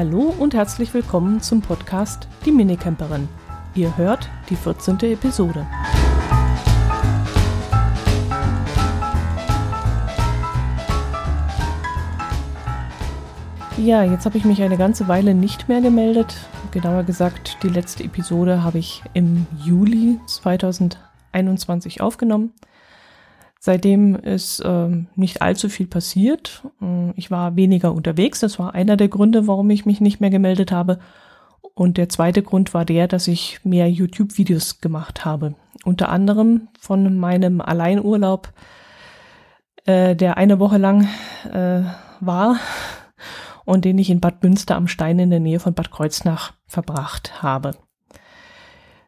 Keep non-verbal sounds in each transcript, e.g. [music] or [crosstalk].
Hallo und herzlich willkommen zum Podcast Die Minicamperin. Ihr hört die 14. Episode. Ja, jetzt habe ich mich eine ganze Weile nicht mehr gemeldet. Genauer gesagt, die letzte Episode habe ich im Juli 2021 aufgenommen. Seitdem ist äh, nicht allzu viel passiert. Äh, ich war weniger unterwegs. Das war einer der Gründe, warum ich mich nicht mehr gemeldet habe. Und der zweite Grund war der, dass ich mehr YouTube-Videos gemacht habe. Unter anderem von meinem Alleinurlaub, äh, der eine Woche lang äh, war und den ich in Bad Münster am Stein in der Nähe von Bad Kreuznach verbracht habe.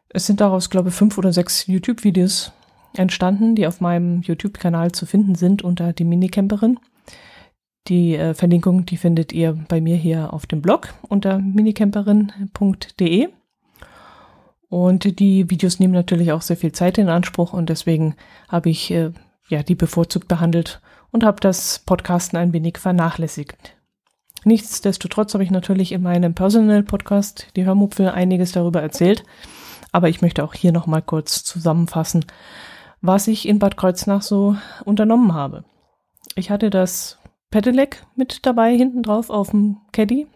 Es sind daraus, glaube ich, fünf oder sechs YouTube-Videos entstanden, die auf meinem YouTube-Kanal zu finden sind unter die Minicamperin. Die äh, Verlinkung, die findet ihr bei mir hier auf dem Blog unter minicamperin.de. Und die Videos nehmen natürlich auch sehr viel Zeit in Anspruch und deswegen habe ich äh, ja die bevorzugt behandelt und habe das Podcasten ein wenig vernachlässigt. Nichtsdestotrotz habe ich natürlich in meinem Personal Podcast, die Hörmupfel, einiges darüber erzählt. Aber ich möchte auch hier nochmal kurz zusammenfassen, was ich in Bad Kreuznach so unternommen habe. Ich hatte das Pedelec mit dabei hinten drauf auf dem Caddy.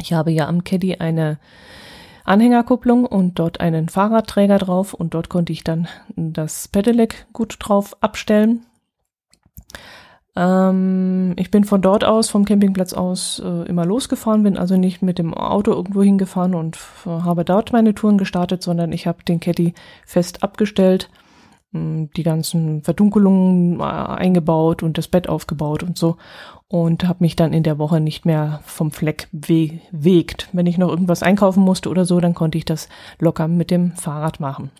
Ich habe ja am Caddy eine Anhängerkupplung und dort einen Fahrradträger drauf und dort konnte ich dann das Pedelec gut drauf abstellen. Ähm, ich bin von dort aus, vom Campingplatz aus, äh, immer losgefahren, bin also nicht mit dem Auto irgendwo hingefahren und habe dort meine Touren gestartet, sondern ich habe den Caddy fest abgestellt die ganzen Verdunkelungen äh, eingebaut und das Bett aufgebaut und so und habe mich dann in der Woche nicht mehr vom Fleck bewegt. Wenn ich noch irgendwas einkaufen musste oder so, dann konnte ich das locker mit dem Fahrrad machen.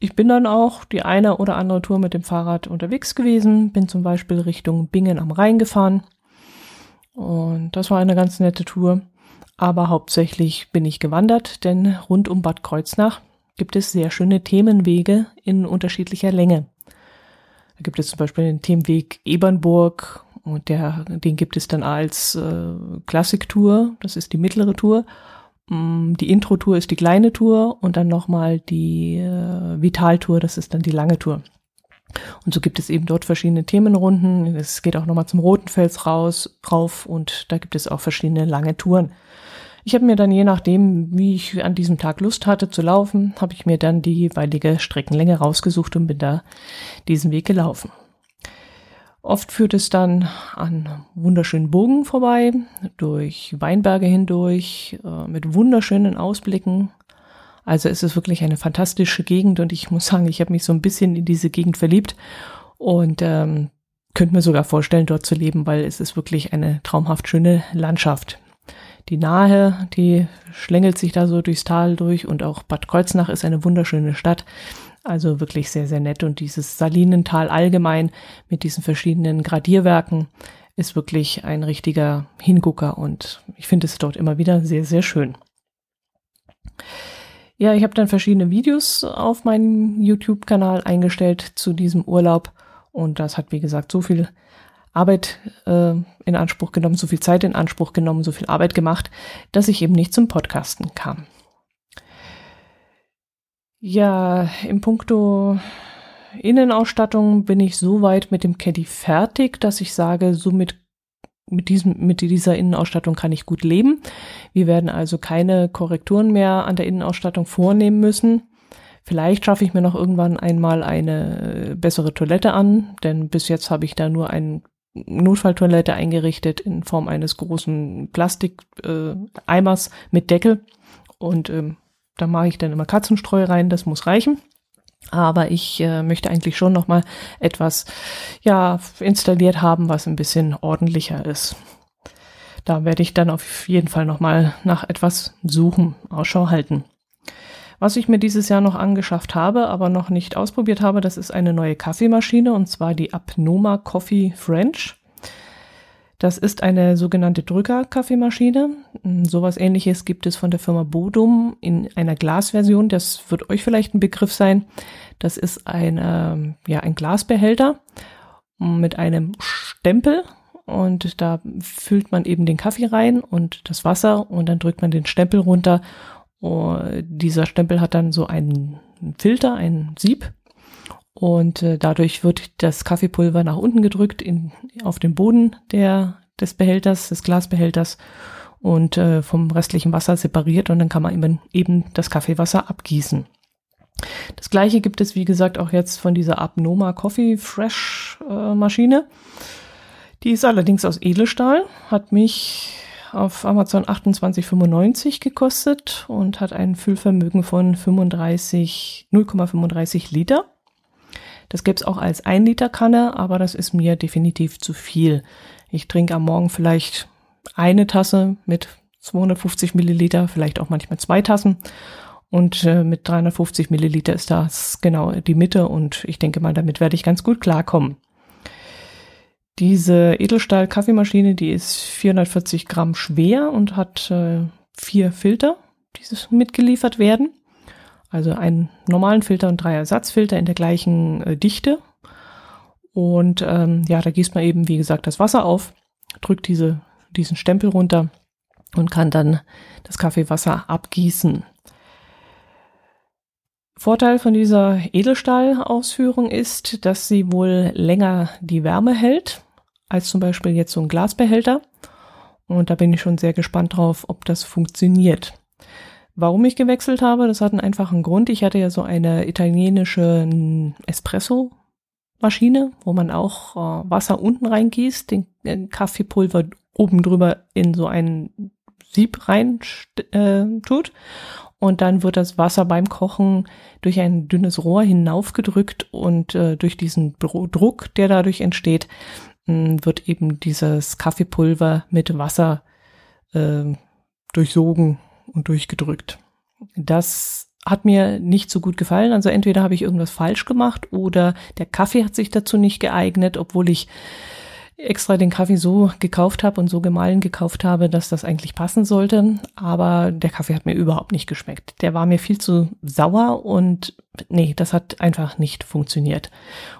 Ich bin dann auch die eine oder andere Tour mit dem Fahrrad unterwegs gewesen, bin zum Beispiel Richtung Bingen am Rhein gefahren und das war eine ganz nette Tour. Aber hauptsächlich bin ich gewandert, denn rund um Bad Kreuznach gibt es sehr schöne Themenwege in unterschiedlicher Länge. Da gibt es zum Beispiel den Themenweg Ebernburg und der, den gibt es dann als äh, Klassiktour, das ist die mittlere Tour. Mm, die Intro-Tour ist die kleine Tour und dann nochmal die äh, Vital-Tour, das ist dann die lange Tour. Und so gibt es eben dort verschiedene Themenrunden. Es geht auch nochmal zum Rotenfels raus, rauf und da gibt es auch verschiedene lange Touren. Ich habe mir dann je nachdem, wie ich an diesem Tag Lust hatte zu laufen, habe ich mir dann die jeweilige Streckenlänge rausgesucht und bin da diesen Weg gelaufen. Oft führt es dann an wunderschönen Bogen vorbei, durch Weinberge hindurch, äh, mit wunderschönen Ausblicken. Also es ist wirklich eine fantastische Gegend und ich muss sagen, ich habe mich so ein bisschen in diese Gegend verliebt und ähm, könnte mir sogar vorstellen, dort zu leben, weil es ist wirklich eine traumhaft schöne Landschaft die Nahe, die schlängelt sich da so durchs Tal durch und auch Bad Kreuznach ist eine wunderschöne Stadt. Also wirklich sehr, sehr nett. Und dieses Salinental allgemein mit diesen verschiedenen Gradierwerken ist wirklich ein richtiger Hingucker und ich finde es dort immer wieder sehr, sehr schön. Ja, ich habe dann verschiedene Videos auf meinen YouTube-Kanal eingestellt zu diesem Urlaub und das hat, wie gesagt, so viel Arbeit äh, in Anspruch genommen, so viel Zeit in Anspruch genommen, so viel Arbeit gemacht, dass ich eben nicht zum Podcasten kam. Ja, im Punkto Innenausstattung bin ich so weit mit dem Caddy fertig, dass ich sage, somit mit diesem, mit dieser Innenausstattung kann ich gut leben. Wir werden also keine Korrekturen mehr an der Innenausstattung vornehmen müssen. Vielleicht schaffe ich mir noch irgendwann einmal eine bessere Toilette an, denn bis jetzt habe ich da nur einen Notfalltoilette eingerichtet in Form eines großen Plastikeimers äh, mit Deckel. Und ähm, da mache ich dann immer Katzenstreu rein, das muss reichen. Aber ich äh, möchte eigentlich schon noch mal etwas ja installiert haben, was ein bisschen ordentlicher ist. Da werde ich dann auf jeden Fall noch mal nach etwas suchen, Ausschau halten. Was ich mir dieses Jahr noch angeschafft habe, aber noch nicht ausprobiert habe, das ist eine neue Kaffeemaschine und zwar die Abnoma Coffee French. Das ist eine sogenannte Drücker-Kaffeemaschine. Sowas ähnliches gibt es von der Firma Bodum in einer Glasversion. Das wird euch vielleicht ein Begriff sein. Das ist ein, äh, ja, ein Glasbehälter mit einem Stempel und da füllt man eben den Kaffee rein und das Wasser und dann drückt man den Stempel runter. Und dieser Stempel hat dann so einen Filter, ein Sieb und äh, dadurch wird das Kaffeepulver nach unten gedrückt in, auf den Boden der, des Behälters, des Glasbehälters und äh, vom restlichen Wasser separiert und dann kann man eben, eben das Kaffeewasser abgießen. Das gleiche gibt es, wie gesagt, auch jetzt von dieser Abnoma Coffee Fresh äh, Maschine. Die ist allerdings aus Edelstahl, hat mich auf Amazon 28,95 gekostet und hat ein Füllvermögen von 35, 0,35 Liter. Das gäbe es auch als 1 Liter Kanne, aber das ist mir definitiv zu viel. Ich trinke am Morgen vielleicht eine Tasse mit 250 Milliliter, vielleicht auch manchmal zwei Tassen. Und äh, mit 350 Milliliter ist das genau die Mitte und ich denke mal, damit werde ich ganz gut klarkommen. Diese Edelstahl-Kaffeemaschine, die ist 440 Gramm schwer und hat äh, vier Filter, die mitgeliefert werden. Also einen normalen Filter und drei Ersatzfilter in der gleichen äh, Dichte. Und ähm, ja, da gießt man eben, wie gesagt, das Wasser auf, drückt diese, diesen Stempel runter und kann dann das Kaffeewasser abgießen. Vorteil von dieser Edelstahlausführung ist, dass sie wohl länger die Wärme hält als zum Beispiel jetzt so ein Glasbehälter. Und da bin ich schon sehr gespannt drauf, ob das funktioniert. Warum ich gewechselt habe, das hat einen einfachen Grund. Ich hatte ja so eine italienische Espresso-Maschine, wo man auch äh, Wasser unten reingießt, den, den Kaffeepulver oben drüber in so ein Sieb rein äh, tut und dann wird das Wasser beim Kochen durch ein dünnes Rohr hinaufgedrückt und äh, durch diesen Druck, der dadurch entsteht, wird eben dieses Kaffeepulver mit Wasser äh, durchsogen und durchgedrückt. Das hat mir nicht so gut gefallen. Also entweder habe ich irgendwas falsch gemacht oder der Kaffee hat sich dazu nicht geeignet, obwohl ich extra den Kaffee so gekauft habe und so gemahlen gekauft habe, dass das eigentlich passen sollte. Aber der Kaffee hat mir überhaupt nicht geschmeckt. Der war mir viel zu sauer und nee, das hat einfach nicht funktioniert.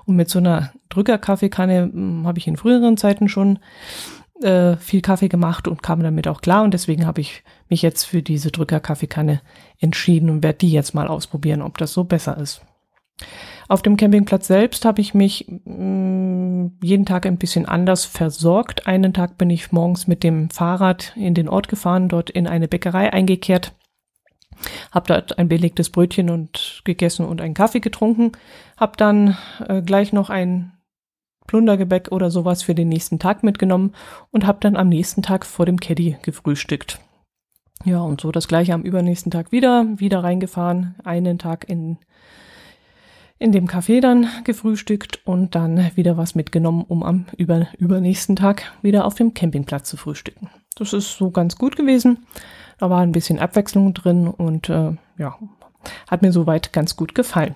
Und mit so einer Drückerkaffeekanne hm, habe ich in früheren Zeiten schon äh, viel Kaffee gemacht und kam damit auch klar. Und deswegen habe ich mich jetzt für diese Drückerkaffeekanne entschieden und werde die jetzt mal ausprobieren, ob das so besser ist. Auf dem Campingplatz selbst habe ich mich mh, mm, jeden Tag ein bisschen anders versorgt. Einen Tag bin ich morgens mit dem Fahrrad in den Ort gefahren, dort in eine Bäckerei eingekehrt, habe dort ein belegtes Brötchen und gegessen und einen Kaffee getrunken, habe dann äh, gleich noch ein Plundergebäck oder sowas für den nächsten Tag mitgenommen und habe dann am nächsten Tag vor dem Caddy gefrühstückt. Ja, und so das gleiche am übernächsten Tag wieder, wieder reingefahren, einen Tag in in dem Café dann gefrühstückt und dann wieder was mitgenommen, um am über, übernächsten Tag wieder auf dem Campingplatz zu frühstücken. Das ist so ganz gut gewesen. Da war ein bisschen Abwechslung drin und äh, ja, hat mir soweit ganz gut gefallen.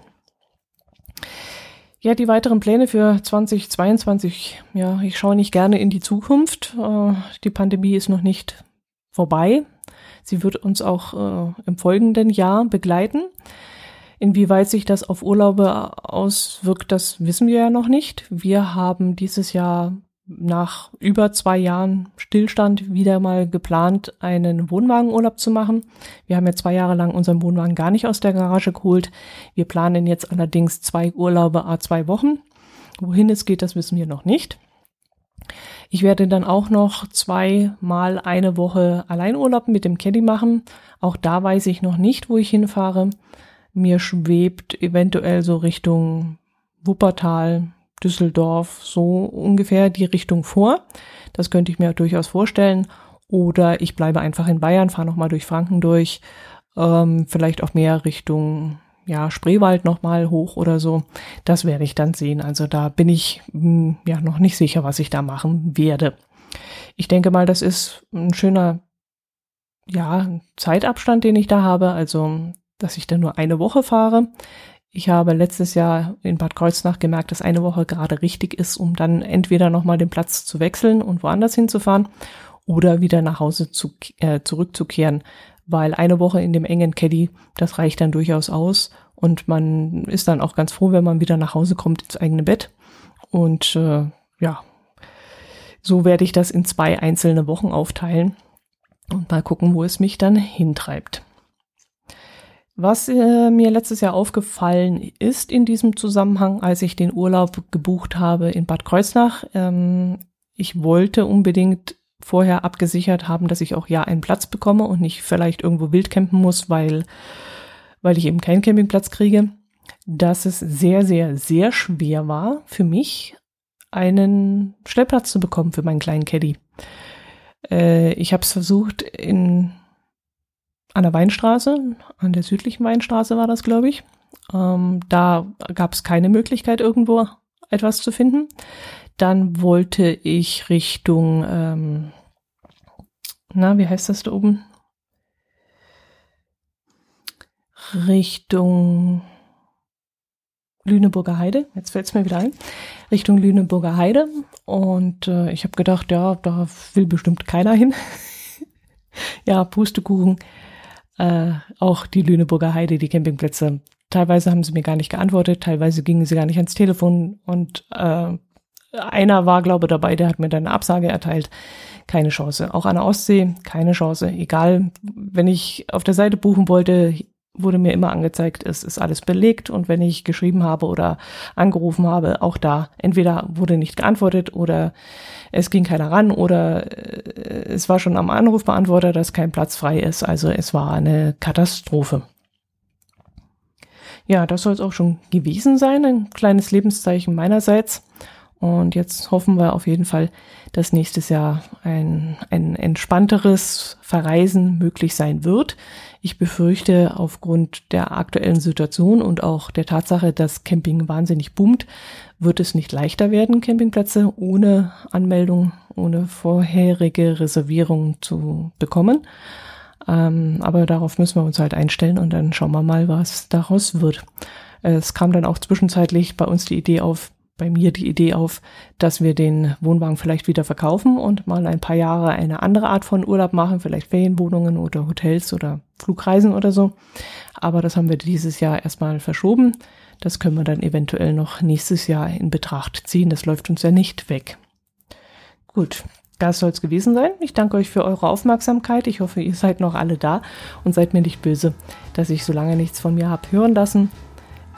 Ja, die weiteren Pläne für 2022, ja, ich schaue nicht gerne in die Zukunft. Äh, die Pandemie ist noch nicht vorbei. Sie wird uns auch äh, im folgenden Jahr begleiten. Inwieweit sich das auf Urlaube auswirkt, das wissen wir ja noch nicht. Wir haben dieses Jahr nach über zwei Jahren Stillstand wieder mal geplant, einen Wohnwagenurlaub zu machen. Wir haben ja zwei Jahre lang unseren Wohnwagen gar nicht aus der Garage geholt. Wir planen jetzt allerdings zwei Urlaube a zwei Wochen. Wohin es geht, das wissen wir noch nicht. Ich werde dann auch noch zweimal eine Woche Alleinurlaub mit dem Caddy machen. Auch da weiß ich noch nicht, wo ich hinfahre. Mir schwebt eventuell so Richtung Wuppertal, Düsseldorf, so ungefähr die Richtung vor. Das könnte ich mir durchaus vorstellen. Oder ich bleibe einfach in Bayern, fahre nochmal durch Franken durch, ähm, vielleicht auch mehr Richtung ja, Spreewald nochmal hoch oder so. Das werde ich dann sehen. Also da bin ich mh, hm, ja noch nicht sicher, was ich da machen werde. Ich denke mal, das ist ein schöner ja, Zeitabstand, den ich da habe. Also dass ich dann nur eine Woche fahre. Ich habe letztes Jahr in Bad Kreuznach gemerkt, dass eine Woche gerade richtig ist, um dann entweder nochmal den Platz zu wechseln und woanders hinzufahren oder wieder nach Hause zu, äh, zurückzukehren, weil eine Woche in dem engen Caddy, das reicht dann durchaus aus und man ist dann auch ganz froh, wenn man wieder nach Hause kommt ins eigene Bett und äh, ja, So werde ich das in zwei einzelne Wochen aufteilen und mal gucken, wo es mich dann hintreibt. Was äh, mir letztes Jahr aufgefallen ist in diesem Zusammenhang, als ich den Urlaub gebucht habe in Bad Kreuznach, ähm, ich wollte unbedingt vorher abgesichert haben, dass ich auch ja einen Platz bekomme und nicht vielleicht irgendwo wild campen muss, weil, weil ich eben keinen Campingplatz kriege, dass es sehr, sehr, sehr schwer war für mich, einen Stellplatz zu bekommen für meinen kleinen Caddy. Äh, ich habe es versucht in an der Weinstraße, an der südlichen Weinstraße war das, glaube ich. Ähm, da gab es keine Möglichkeit, irgendwo etwas zu finden. Dann wollte ich Richtung, ähm, na, wie heißt das da oben? Richtung Lüneburger Heide, jetzt fällt es mir wieder ein, Richtung Lüneburger Heide. Und äh, ich habe gedacht, ja, da will bestimmt keiner hin. [laughs] ja, Pustekuchen äh, auch die Lüneburger Heide, die Campingplätze. Teilweise haben sie mir gar nicht geantwortet, teilweise gingen sie gar nicht ans Telefon und äh, einer war, glaube dabei, der hat mir dann eine Absage erteilt. Keine Chance. Auch an der Ostsee, keine Chance. Egal, wenn ich auf der Seite buchen wollte, wurde mir immer angezeigt, es ist alles belegt und wenn ich geschrieben habe oder angerufen habe, auch da entweder wurde nicht geantwortet oder es ging keiner ran oder äh, es war schon am Anrufbeantworter, dass kein Platz frei ist. Also es war eine Katastrophe. Ja, das soll es auch schon gewesen sein. Ein kleines Lebenszeichen meinerseits. Und jetzt hoffen wir auf jeden Fall, dass nächstes Jahr ein, ein entspannteres Verreisen möglich sein wird. Ich befürchte, aufgrund der aktuellen Situation und auch der Tatsache, dass Camping wahnsinnig boomt, wird es nicht leichter werden, Campingplätze ohne Anmeldung, ohne vorherige Reservierung zu bekommen. Ähm, aber darauf müssen wir uns halt einstellen und dann schauen wir mal, was daraus wird. Es kam dann auch zwischenzeitlich bei uns die Idee auf, bei mir die Idee auf, dass wir den Wohnwagen vielleicht wieder verkaufen und mal ein paar Jahre eine andere Art von Urlaub machen, vielleicht Ferienwohnungen oder Hotels oder Flugreisen oder so. Aber das haben wir dieses Jahr erstmal verschoben. Das können wir dann eventuell noch nächstes Jahr in Betracht ziehen. Das läuft uns ja nicht weg. Gut, das soll es gewesen sein. Ich danke euch für eure Aufmerksamkeit. Ich hoffe, ihr seid noch alle da und seid mir nicht böse, dass ich so lange nichts von mir habe hören lassen.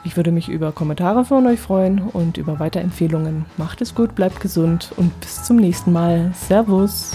Ich würde mich über Kommentare von euch freuen und über Weiterempfehlungen. Macht es gut, bleibt gesund und bis zum nächsten Mal. Servus!